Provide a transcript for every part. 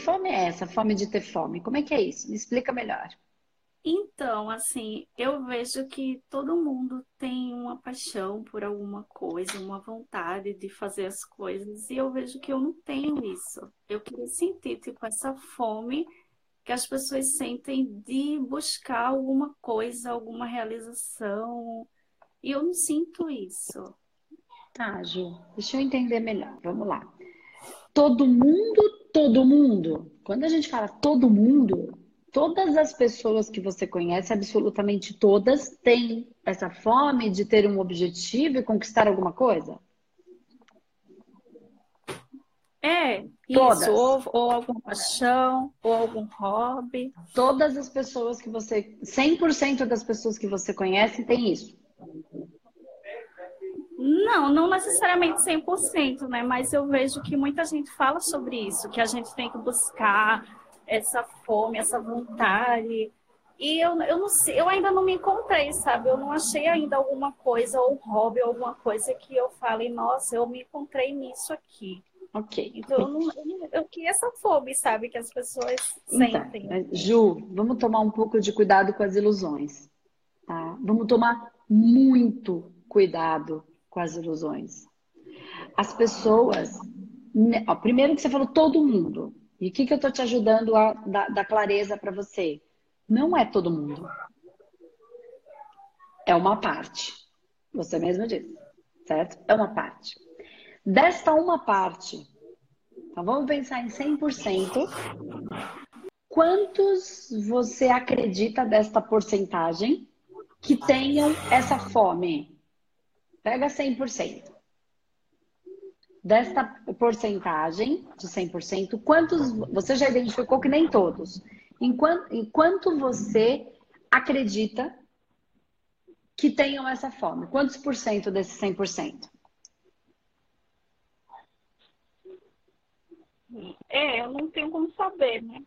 fome é essa? Fome de ter fome? Como é que é isso? Me explica melhor. Então, assim, eu vejo que todo mundo tem uma paixão por alguma coisa, uma vontade de fazer as coisas, e eu vejo que eu não tenho isso. Eu queria sentir, tipo, essa fome que as pessoas sentem de buscar alguma coisa, alguma realização, e eu não sinto isso. Tá, Ju, deixa eu entender melhor. Vamos lá. Todo mundo, todo mundo. Quando a gente fala todo mundo, todas as pessoas que você conhece, absolutamente todas, têm essa fome de ter um objetivo e conquistar alguma coisa? É, todas. isso, ou, ou alguma paixão, ou algum hobby. Todas as pessoas que você, 100% das pessoas que você conhece tem isso. Não, não necessariamente 100%, né? Mas eu vejo que muita gente fala sobre isso, que a gente tem que buscar essa fome, essa vontade. E eu, eu não sei, eu ainda não me encontrei, sabe? Eu não achei ainda alguma coisa, ou um hobby, alguma coisa que eu fale, nossa, eu me encontrei nisso aqui. Ok. Então, eu, não, eu, eu queria essa fome, sabe? Que as pessoas então, sentem. Ju, vamos tomar um pouco de cuidado com as ilusões. Tá? Vamos tomar muito cuidado com as ilusões. As pessoas. Né, ó, primeiro que você falou todo mundo. E o que, que eu estou te ajudando a dar, dar clareza para você? Não é todo mundo. É uma parte. Você mesmo disse, certo? É uma parte. Desta uma parte, então vamos pensar em 100%. Quantos você acredita desta porcentagem que tenham essa fome? Pega 100%. Desta porcentagem de 100%, quantos você já identificou que nem todos? Enquanto, enquanto você acredita que tenham essa fome? Quantos por cento desse 100%? É, eu não tenho como saber, né?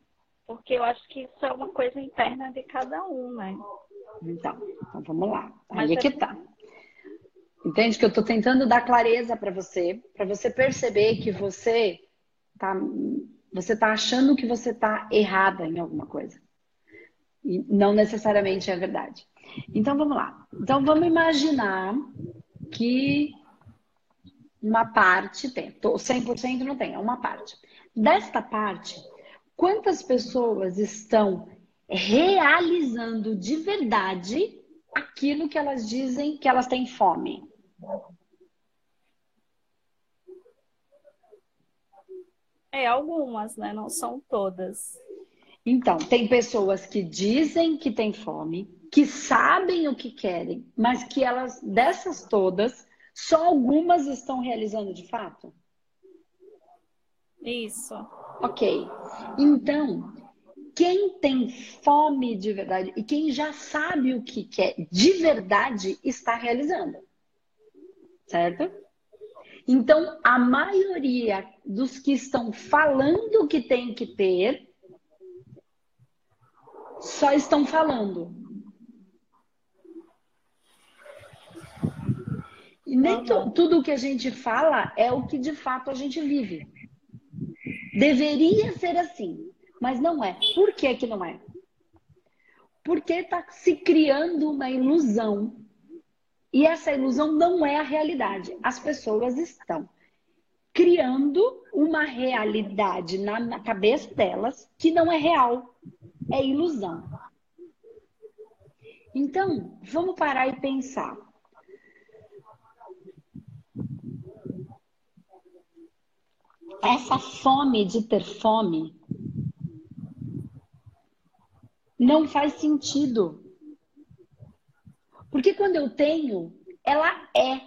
Porque eu acho que isso é uma coisa interna de cada um, né? Então, então vamos lá. Aí é que tá. Entende que eu estou tentando dar clareza para você, para você perceber que você tá, você tá achando que você tá errada em alguma coisa. E não necessariamente é verdade. Então vamos lá. Então vamos imaginar que uma parte tem, 100% não tem, é uma parte. Desta parte, quantas pessoas estão realizando de verdade aquilo que elas dizem que elas têm fome? É, algumas, né? Não são todas. Então, tem pessoas que dizem que têm fome, que sabem o que querem, mas que elas, dessas todas, só algumas estão realizando de fato? Isso. Ok. Então, quem tem fome de verdade e quem já sabe o que quer de verdade está realizando certo? Então, a maioria dos que estão falando que tem que ter só estão falando. E nem tudo o que a gente fala é o que de fato a gente vive. Deveria ser assim, mas não é. Por que, que não é? Porque está se criando uma ilusão e essa ilusão não é a realidade. As pessoas estão criando uma realidade na, na cabeça delas que não é real, é ilusão. Então, vamos parar e pensar. Essa fome de ter fome não faz sentido. Porque quando eu tenho, ela é.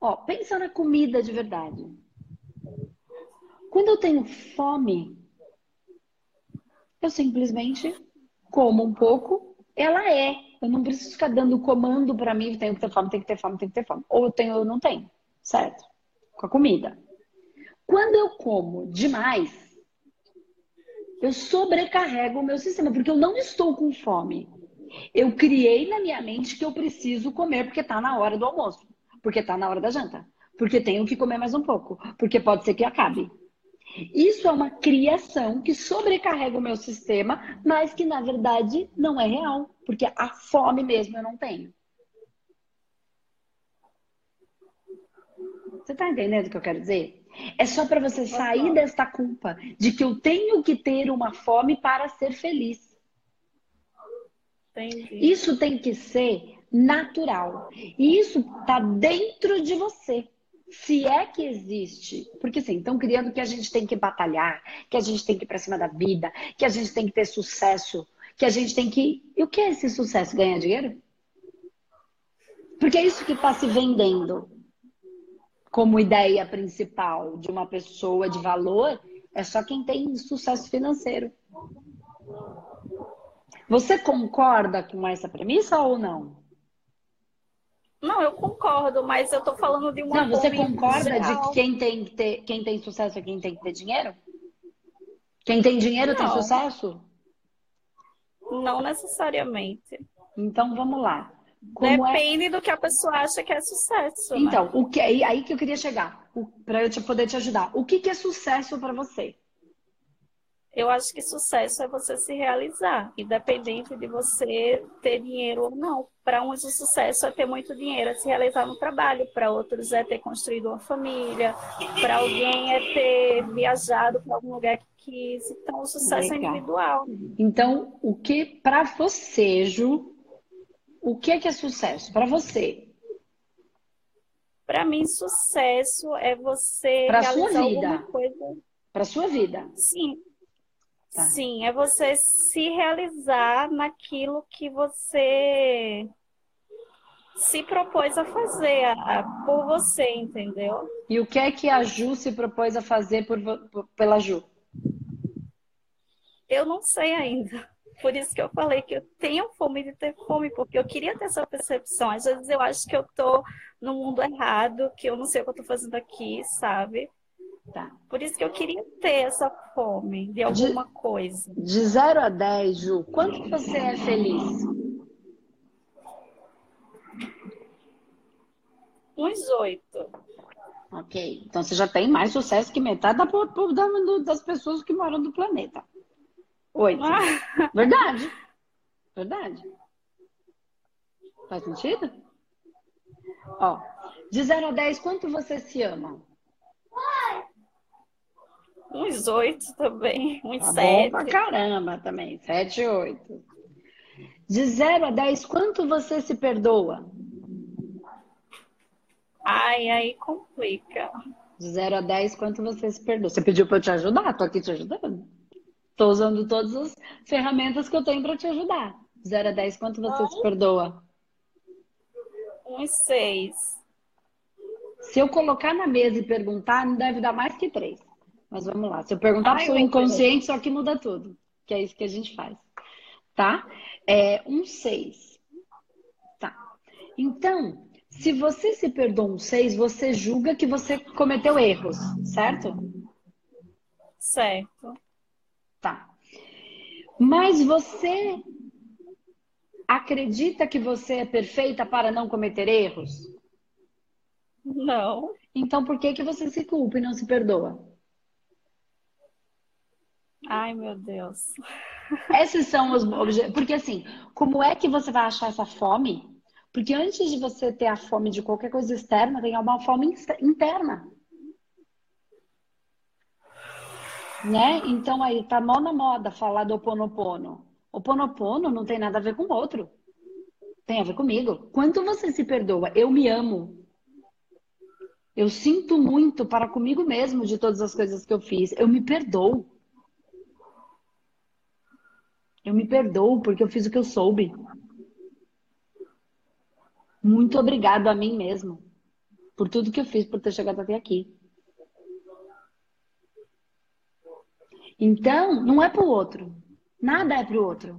Ó, pensa na comida de verdade. Quando eu tenho fome, eu simplesmente como um pouco, ela é. Eu não preciso ficar dando comando para mim, tenho que ter fome, tenho que ter fome, tenho que ter fome. Ou eu tenho ou não tenho, certo? Com a comida. Quando eu como demais, eu sobrecarrego o meu sistema, porque eu não estou com fome. Eu criei na minha mente que eu preciso comer porque está na hora do almoço, porque está na hora da janta, porque tenho que comer mais um pouco, porque pode ser que acabe. Isso é uma criação que sobrecarrega o meu sistema, mas que na verdade não é real, porque a fome mesmo eu não tenho. Você tá entendendo o que eu quero dizer? É só para você sair desta culpa de que eu tenho que ter uma fome para ser feliz. Entendi. Isso tem que ser natural. E isso tá dentro de você. Se é que existe. Porque assim, estão criando que a gente tem que batalhar, que a gente tem que ir para cima da vida, que a gente tem que ter sucesso, que a gente tem que. E o que é esse sucesso? Ganhar dinheiro? Porque é isso que está se vendendo como ideia principal de uma pessoa de valor é só quem tem sucesso financeiro. Você concorda com essa premissa ou não? Não, eu concordo, mas eu tô falando de uma Não, você concorda geral. de que quem tem, que ter, quem tem sucesso é quem tem que ter dinheiro? Quem tem dinheiro não. tem sucesso? Não necessariamente. Então vamos lá. É Depende é... do que a pessoa acha que é sucesso. Né? Então, né? o que é aí que eu queria chegar, para eu te poder te ajudar. O que, que é sucesso para você? Eu acho que sucesso é você se realizar, independente de você ter dinheiro ou não. Para uns, o sucesso é ter muito dinheiro, é se realizar no trabalho. Para outros, é ter construído uma família. Para alguém, é ter viajado para algum lugar que quis. Então, o sucesso é Legal. é individual. Então, o que para você, Ju, o que é, que é sucesso para você? Para mim, sucesso é você pra realizar sua vida. alguma coisa. Para sua vida. Sim. Tá. Sim, é você se realizar naquilo que você se propôs a fazer a, a, por você, entendeu? E o que é que a Ju se propôs a fazer por, por, pela Ju? Eu não sei ainda. Por isso que eu falei que eu tenho fome de ter fome, porque eu queria ter essa percepção. Às vezes eu acho que eu tô no mundo errado, que eu não sei o que eu tô fazendo aqui, sabe? Tá. Por isso que eu queria ter essa fome de alguma de, coisa. De 0 a 10, Ju, quanto você é feliz? Uns oito. Ok. Então você já tem mais sucesso que metade da, das pessoas que moram no planeta. Oito. Ah. Verdade. Verdade. Faz sentido? Ó, de 0 a 10, quanto você se ama? Uns oito também, uns tá sete. Bom pra caramba também, sete, oito. De 0 a 10, quanto você se perdoa? Ai, aí complica. De 0 a 10, quanto você se perdoa? Você pediu pra eu te ajudar? Tô aqui te ajudando. Tô usando todas as ferramentas que eu tenho para te ajudar. 0 a 10, quanto você se perdoa? Uns 6. Se eu colocar na mesa e perguntar, não deve dar mais que 3. Mas vamos lá. Se eu perguntar para o inconsciente, só que muda tudo. Que é isso que a gente faz. Tá? É um 6. Tá. Então, se você se perdoa um 6, você julga que você cometeu erros, certo? Certo. Mas você acredita que você é perfeita para não cometer erros? Não. Então por que, que você se culpa e não se perdoa? Ai, meu Deus. Esses são os objetos. Porque assim, como é que você vai achar essa fome? Porque antes de você ter a fome de qualquer coisa externa, tem uma fome interna. Né? Então aí tá mó na moda falar do oponopono. Oponopono não tem nada a ver com o outro. Tem a ver comigo. Quanto você se perdoa? Eu me amo. Eu sinto muito para comigo mesmo de todas as coisas que eu fiz. Eu me perdoo. Eu me perdoo porque eu fiz o que eu soube. Muito obrigado a mim mesmo por tudo que eu fiz, por ter chegado até aqui. Então, não é para o outro. Nada é para o outro.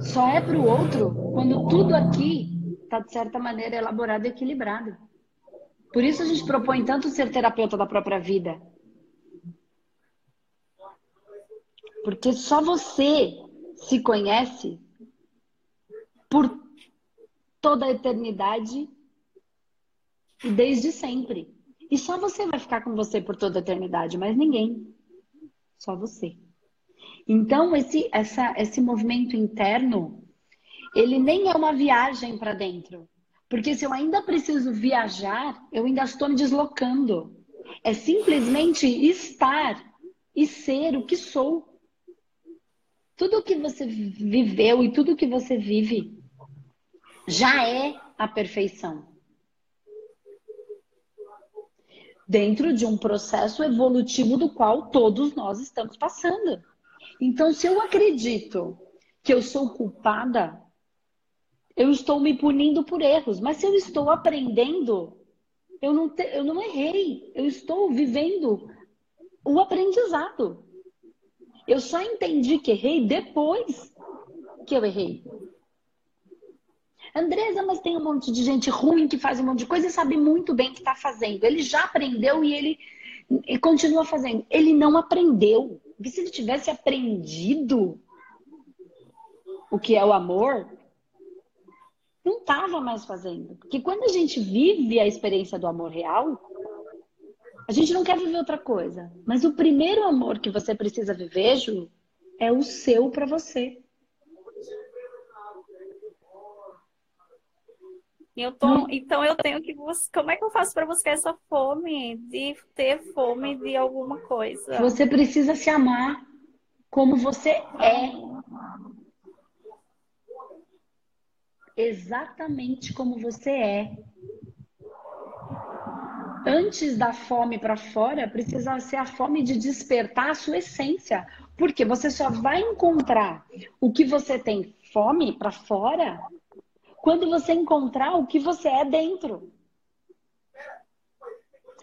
Só é para o outro quando tudo aqui está, de certa maneira, elaborado e equilibrado. Por isso a gente propõe tanto ser terapeuta da própria vida. Porque só você se conhece por toda a eternidade E desde sempre. E só você vai ficar com você por toda a eternidade, mas ninguém. Só você. Então, esse, essa, esse movimento interno, ele nem é uma viagem para dentro. Porque se eu ainda preciso viajar, eu ainda estou me deslocando. É simplesmente estar e ser o que sou. Tudo o que você viveu e tudo o que você vive já é a perfeição. Dentro de um processo evolutivo do qual todos nós estamos passando. Então, se eu acredito que eu sou culpada, eu estou me punindo por erros. Mas se eu estou aprendendo, eu não, te, eu não errei. Eu estou vivendo o aprendizado. Eu só entendi que errei depois que eu errei. Andresa, mas tem um monte de gente ruim que faz um monte de coisa e sabe muito bem o que está fazendo. Ele já aprendeu e ele e continua fazendo. Ele não aprendeu. Porque se ele tivesse aprendido o que é o amor, não estava mais fazendo. Porque quando a gente vive a experiência do amor real, a gente não quer viver outra coisa. Mas o primeiro amor que você precisa viver, Ju, é o seu para você. Eu tô, então eu tenho que como é que eu faço para buscar essa fome de ter fome de alguma coisa? Você precisa se amar como você é. Exatamente como você é. Antes da fome para fora, precisa ser a fome de despertar a sua essência. Porque você só vai encontrar o que você tem fome para fora quando você encontrar o que você é dentro.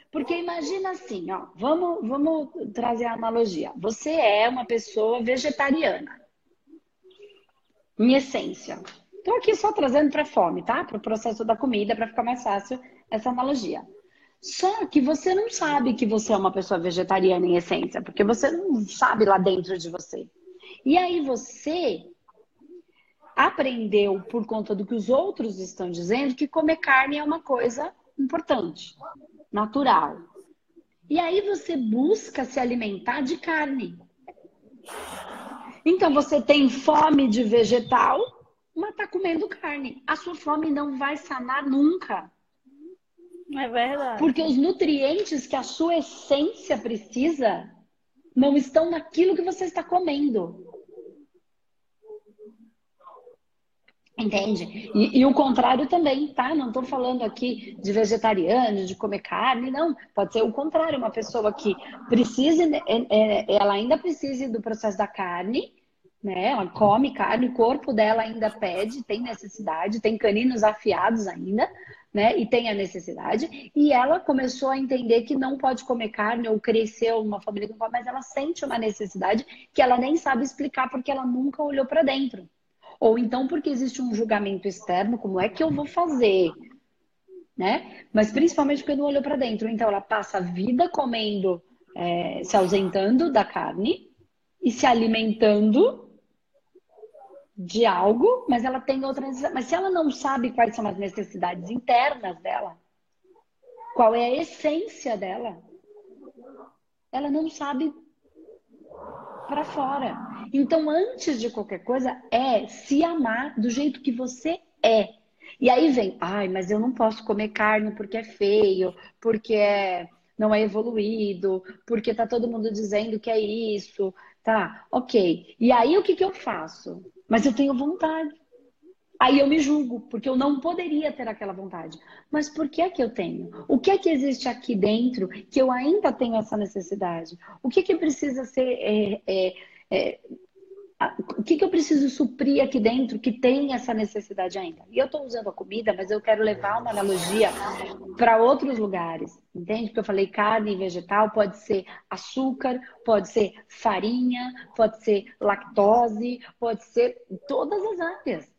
Porque imagina assim, ó, vamos, vamos trazer a analogia. Você é uma pessoa vegetariana. Em essência. Estou aqui só trazendo para fome, tá? Para o processo da comida, para ficar mais fácil essa analogia. Só que você não sabe que você é uma pessoa vegetariana em essência, porque você não sabe lá dentro de você. E aí você aprendeu por conta do que os outros estão dizendo que comer carne é uma coisa importante, natural. E aí você busca se alimentar de carne. Então você tem fome de vegetal, mas está comendo carne. A sua fome não vai sanar nunca. É verdade. Porque os nutrientes que a sua essência precisa não estão naquilo que você está comendo. Entende? E, e, o contrário também, tá? Não estou falando aqui de vegetariano, de comer carne, não. Pode ser o contrário, uma pessoa que precise, né, é, é, ela ainda precise do processo da carne, né? Ela come carne, o corpo dela ainda pede, tem necessidade, tem caninos afiados ainda, né? E tem a necessidade. E ela começou a entender que não pode comer carne ou cresceu numa família que não mas ela sente uma necessidade que ela nem sabe explicar porque ela nunca olhou para dentro. Ou então porque existe um julgamento externo, como é que eu vou fazer? Né? Mas principalmente porque não olhou para dentro. Então ela passa a vida comendo, é, se ausentando da carne e se alimentando de algo, mas ela tem outra necessidade. Mas se ela não sabe quais são as necessidades internas dela, qual é a essência dela, ela não sabe para fora. Então, antes de qualquer coisa, é se amar do jeito que você é. E aí vem, ai, mas eu não posso comer carne porque é feio, porque é, não é evoluído, porque tá todo mundo dizendo que é isso, tá? Ok. E aí o que, que eu faço? Mas eu tenho vontade. Aí eu me julgo, porque eu não poderia ter aquela vontade. Mas por que é que eu tenho? O que é que existe aqui dentro que eu ainda tenho essa necessidade? O que é que precisa ser. É, é, é, o que, que eu preciso suprir aqui dentro que tem essa necessidade ainda? E eu estou usando a comida, mas eu quero levar uma analogia para outros lugares, entende? Porque eu falei carne e vegetal, pode ser açúcar, pode ser farinha, pode ser lactose, pode ser todas as áreas.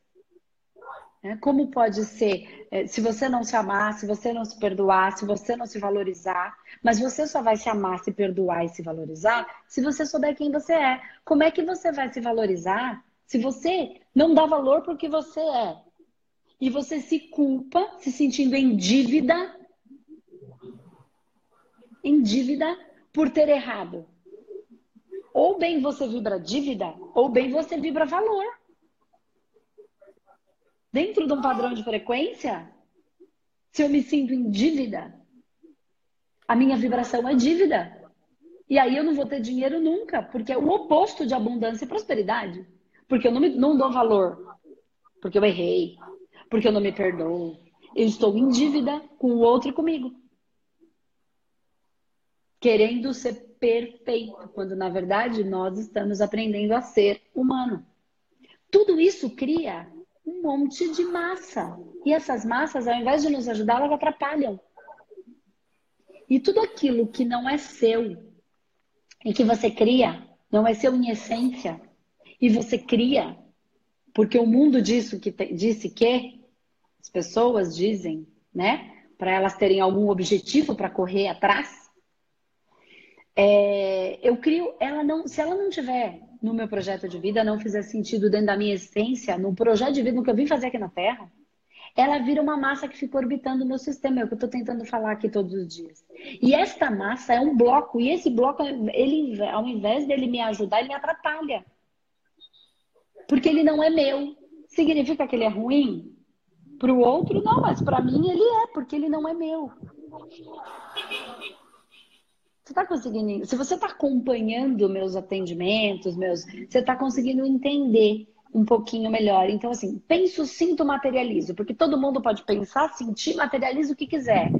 Né? Como pode ser é, se você não se amar, se você não se perdoar, se você não se valorizar, mas você só vai se amar, se perdoar e se valorizar se você souber quem você é. Como é que você vai se valorizar se você não dá valor para o que você é? E você se culpa, se sentindo em dívida em dívida por ter errado. Ou bem você vibra dívida, ou bem você vibra valor. Dentro de um padrão de frequência, se eu me sinto em dívida, a minha vibração é dívida. E aí eu não vou ter dinheiro nunca, porque é o oposto de abundância e prosperidade. Porque eu não, me, não dou valor, porque eu errei, porque eu não me perdoo. Eu estou em dívida com o outro e comigo. Querendo ser perfeito, quando na verdade nós estamos aprendendo a ser humano. Tudo isso cria um monte de massa. E essas massas, ao invés de nos ajudar, elas atrapalham. E tudo aquilo que não é seu e que você cria, não é seu em essência, e você cria, porque o mundo disso que disse que as pessoas dizem, né, para elas terem algum objetivo para correr atrás, é, eu crio, ela não, se ela não tiver no meu projeto de vida, não fizer sentido dentro da minha essência, no projeto de vida, no que eu vim fazer aqui na Terra, ela vira uma massa que fica orbitando o meu sistema, é o que eu estou tentando falar aqui todos os dias. E esta massa é um bloco, e esse bloco, ele, ao invés dele me ajudar, ele me atrapalha. Porque ele não é meu. Significa que ele é ruim? Para o outro, não, mas para mim ele é, porque ele não é meu. Você está conseguindo? Se você está acompanhando meus atendimentos, meus, você está conseguindo entender um pouquinho melhor. Então, assim, penso, sinto, materializo, porque todo mundo pode pensar, sentir, materializa o que quiser.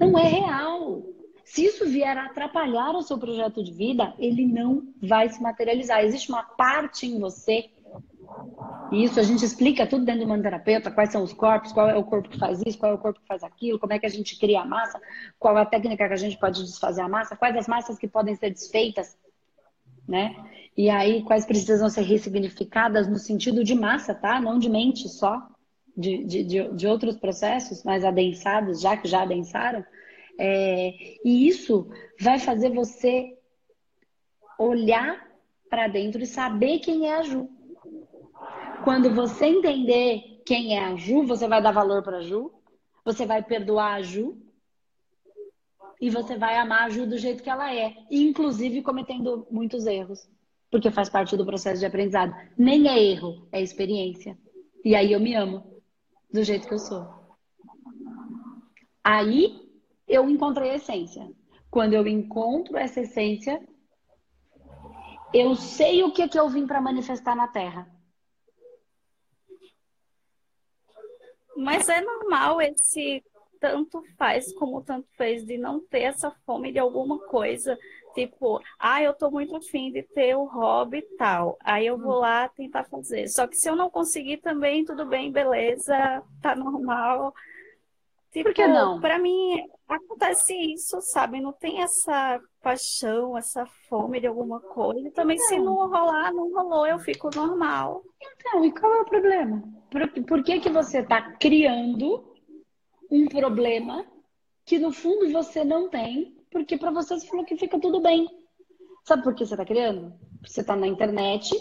Não é real. Se isso vier a atrapalhar o seu projeto de vida, ele não vai se materializar. Existe uma parte em você. E isso a gente explica tudo dentro do manoterapeuta, quais são os corpos, qual é o corpo que faz isso, qual é o corpo que faz aquilo, como é que a gente cria a massa, qual é a técnica que a gente pode desfazer a massa, quais as massas que podem ser desfeitas, né? E aí, quais precisam ser ressignificadas no sentido de massa, tá? Não de mente só, de, de, de, de outros processos mais adensados, já que já adensaram. É, e isso vai fazer você olhar para dentro e saber quem é a Ju. Quando você entender quem é a Ju, você vai dar valor para a Ju, você vai perdoar a Ju e você vai amar a Ju do jeito que ela é, inclusive cometendo muitos erros porque faz parte do processo de aprendizado. Nem é erro, é experiência. E aí eu me amo do jeito que eu sou. Aí eu encontrei a essência. Quando eu encontro essa essência, eu sei o que, é que eu vim para manifestar na Terra. Mas é normal esse tanto faz como tanto fez de não ter essa fome de alguma coisa Tipo, ah, eu tô muito afim de ter o hobby e tal. Aí eu vou lá tentar fazer. Só que se eu não conseguir também, tudo bem, beleza, tá normal. Tipo, Por que não? Pra mim, acontece isso, sabe? Não tem essa paixão, essa fome de alguma coisa. E também, não. se não rolar, não rolou, eu fico normal. Então, e qual é o problema? Por, por que, que você tá criando um problema que no fundo você não tem porque para você você falou que fica tudo bem. Sabe por que você está criando? Você está na internet,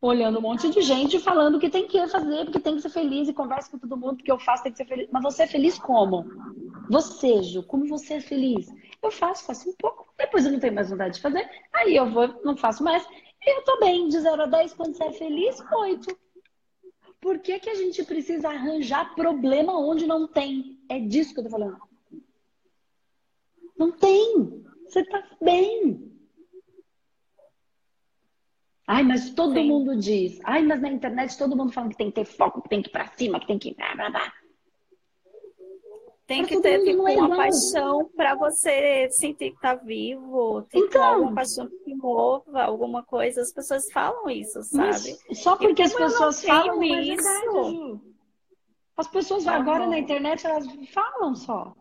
olhando um monte de gente falando que tem que fazer, porque tem que ser feliz e conversa com todo mundo, porque eu faço, tem que ser feliz. Mas você é feliz como? Você, Ju, como você é feliz? Eu faço, faço um pouco, depois eu não tenho mais vontade de fazer, aí eu vou, não faço mais. E eu tô bem, de 0 a 10, quando você é feliz, 8. Por que, que a gente precisa arranjar problema onde não tem? É disso que eu tô falando. Não tem. Você está bem. Ai, mas todo Sim. mundo diz. Ai, mas na internet todo mundo fala que tem que ter foco, que tem que ir pra cima, que tem que. Blá, blá, blá. Tem que ter tipo, é uma paixão para você sentir que tá vivo, tipo, então, uma paixão que mova, alguma coisa. As pessoas falam isso, sabe? só porque as pessoas falam é isso. Verdade, as pessoas agora na internet elas falam só.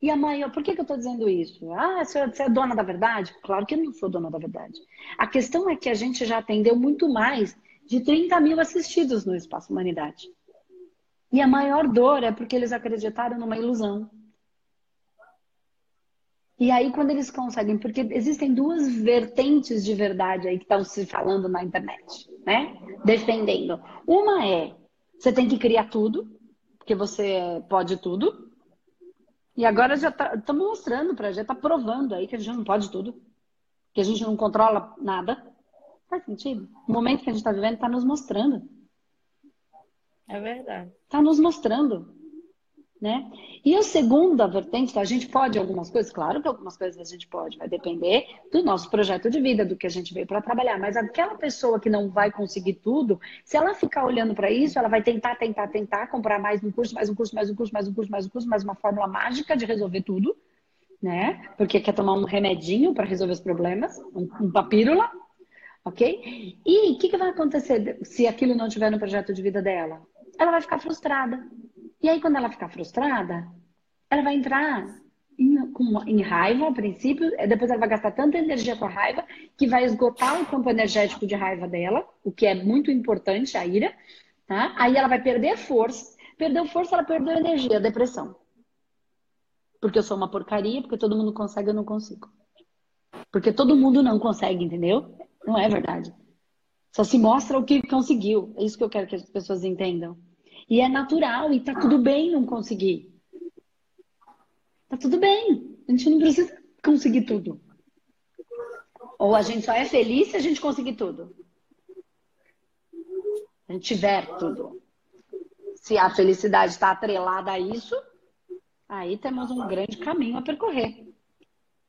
E a maior, por que, que eu estou dizendo isso? Ah, você é dona da verdade? Claro que eu não sou dona da verdade. A questão é que a gente já atendeu muito mais de 30 mil assistidos no Espaço Humanidade. E a maior dor é porque eles acreditaram numa ilusão. E aí, quando eles conseguem, porque existem duas vertentes de verdade aí que estão se falando na internet, né? Defendendo. Uma é, você tem que criar tudo, porque você pode tudo. E agora já estamos tá, mostrando para já está provando aí que a gente não pode tudo, que a gente não controla nada. Faz sentido? O momento que a gente está vivendo está nos mostrando. É verdade. Está nos mostrando. Né? E a segunda vertente, a gente pode algumas coisas, claro que algumas coisas a gente pode, vai depender do nosso projeto de vida, do que a gente veio para trabalhar. Mas aquela pessoa que não vai conseguir tudo, se ela ficar olhando para isso, ela vai tentar, tentar, tentar, comprar mais um curso, mais um curso, mais um curso, mais um curso, mais um curso, mais uma fórmula mágica de resolver tudo, né? Porque quer tomar um remedinho para resolver os problemas, um, uma pílula, ok? E o que, que vai acontecer se aquilo não tiver no projeto de vida dela? Ela vai ficar frustrada e aí, quando ela ficar frustrada, ela vai entrar em, com, em raiva, a princípio, depois ela vai gastar tanta energia com a raiva que vai esgotar o campo energético de raiva dela, o que é muito importante, a ira. Tá? Aí ela vai perder força. Perdeu força, ela perdeu energia, depressão. Porque eu sou uma porcaria, porque todo mundo consegue, eu não consigo. Porque todo mundo não consegue, entendeu? Não é verdade. Só se mostra o que conseguiu. É isso que eu quero que as pessoas entendam. E é natural, e tá tudo bem não conseguir. Tá tudo bem. A gente não precisa conseguir tudo. Ou a gente só é feliz se a gente conseguir tudo. A gente tiver tudo. Se a felicidade está atrelada a isso, aí temos um grande caminho a percorrer,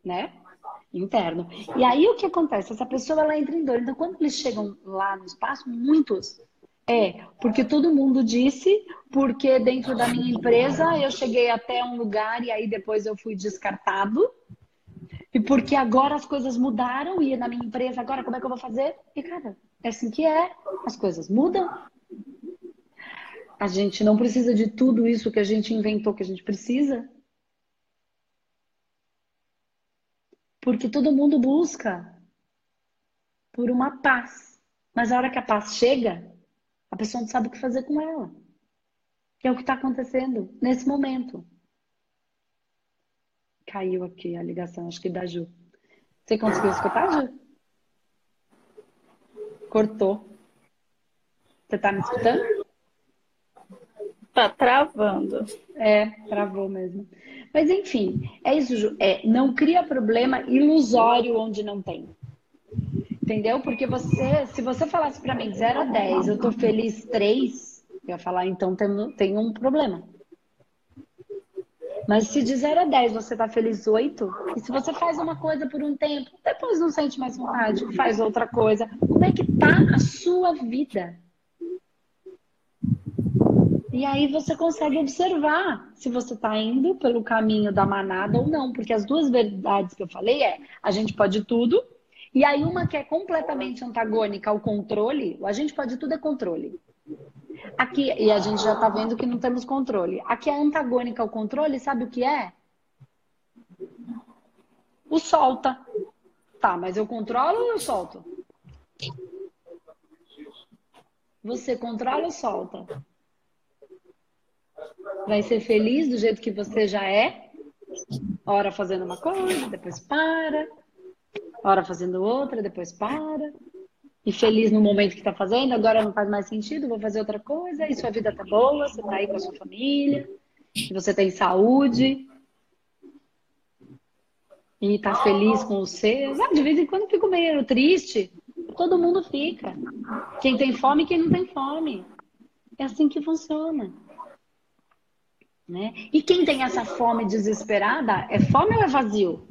né? Interno. E aí o que acontece? Essa pessoa ela entra em dor. Então, quando eles chegam lá no espaço, muitos é, porque todo mundo disse, porque dentro da minha empresa eu cheguei até um lugar e aí depois eu fui descartado. E porque agora as coisas mudaram e na minha empresa agora como é que eu vou fazer? E cara, é assim que é. As coisas mudam. A gente não precisa de tudo isso que a gente inventou que a gente precisa. Porque todo mundo busca por uma paz. Mas a hora que a paz chega, a pessoa não sabe o que fazer com ela. Que é o que está acontecendo nesse momento. Caiu aqui a ligação, acho que da Ju. Você conseguiu escutar, Ju? Cortou. Você está me escutando? Tá travando. É, travou mesmo. Mas enfim, é isso, Ju. É, não cria problema ilusório onde não tem. Entendeu? Porque você, se você falasse para mim 0 a 10, eu tô feliz 3, eu ia falar, então tem, tem um problema. Mas se de 0 a 10 você tá feliz 8, e se você faz uma coisa por um tempo, depois não sente mais vontade, faz outra coisa, como é que tá a sua vida? E aí você consegue observar se você está indo pelo caminho da manada ou não, porque as duas verdades que eu falei é a gente pode tudo e aí uma que é completamente antagônica ao controle, a gente pode tudo é controle. Aqui, e a gente já está vendo que não temos controle. Aqui é antagônica ao controle, sabe o que é? O solta. Tá, mas eu controlo ou eu solto? Você controla ou solta? Vai ser feliz do jeito que você já é? Hora fazendo uma coisa, depois para hora fazendo outra, depois para. E feliz no momento que está fazendo, agora não faz mais sentido, vou fazer outra coisa, e sua vida tá boa, você tá aí com a sua família, você tem saúde, e tá feliz com os seus. Ah, de vez em quando fico meio triste. Todo mundo fica. Quem tem fome quem não tem fome. É assim que funciona. Né? E quem tem essa fome desesperada, é fome ou é vazio?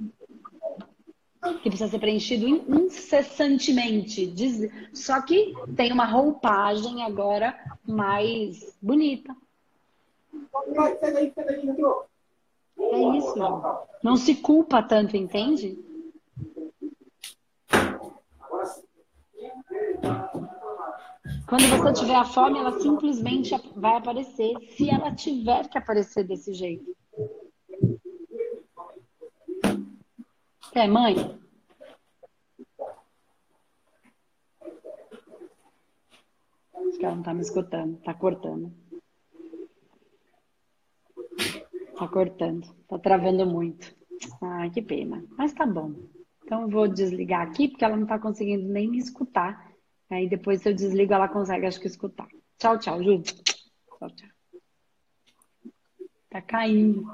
que precisa ser preenchido incessantemente. Só que tem uma roupagem agora mais bonita. É isso. Não se culpa tanto, entende? Quando você tiver a fome, ela simplesmente vai aparecer, se ela tiver que aparecer desse jeito. É, mãe? Acho que ela não tá me escutando. Tá cortando. Tá cortando. Tá travando muito. Ai, que pena. Mas tá bom. Então eu vou desligar aqui, porque ela não tá conseguindo nem me escutar. Aí depois, se eu desligo, ela consegue, acho que, escutar. Tchau, tchau, Ju. Tchau, tchau. Tá caindo.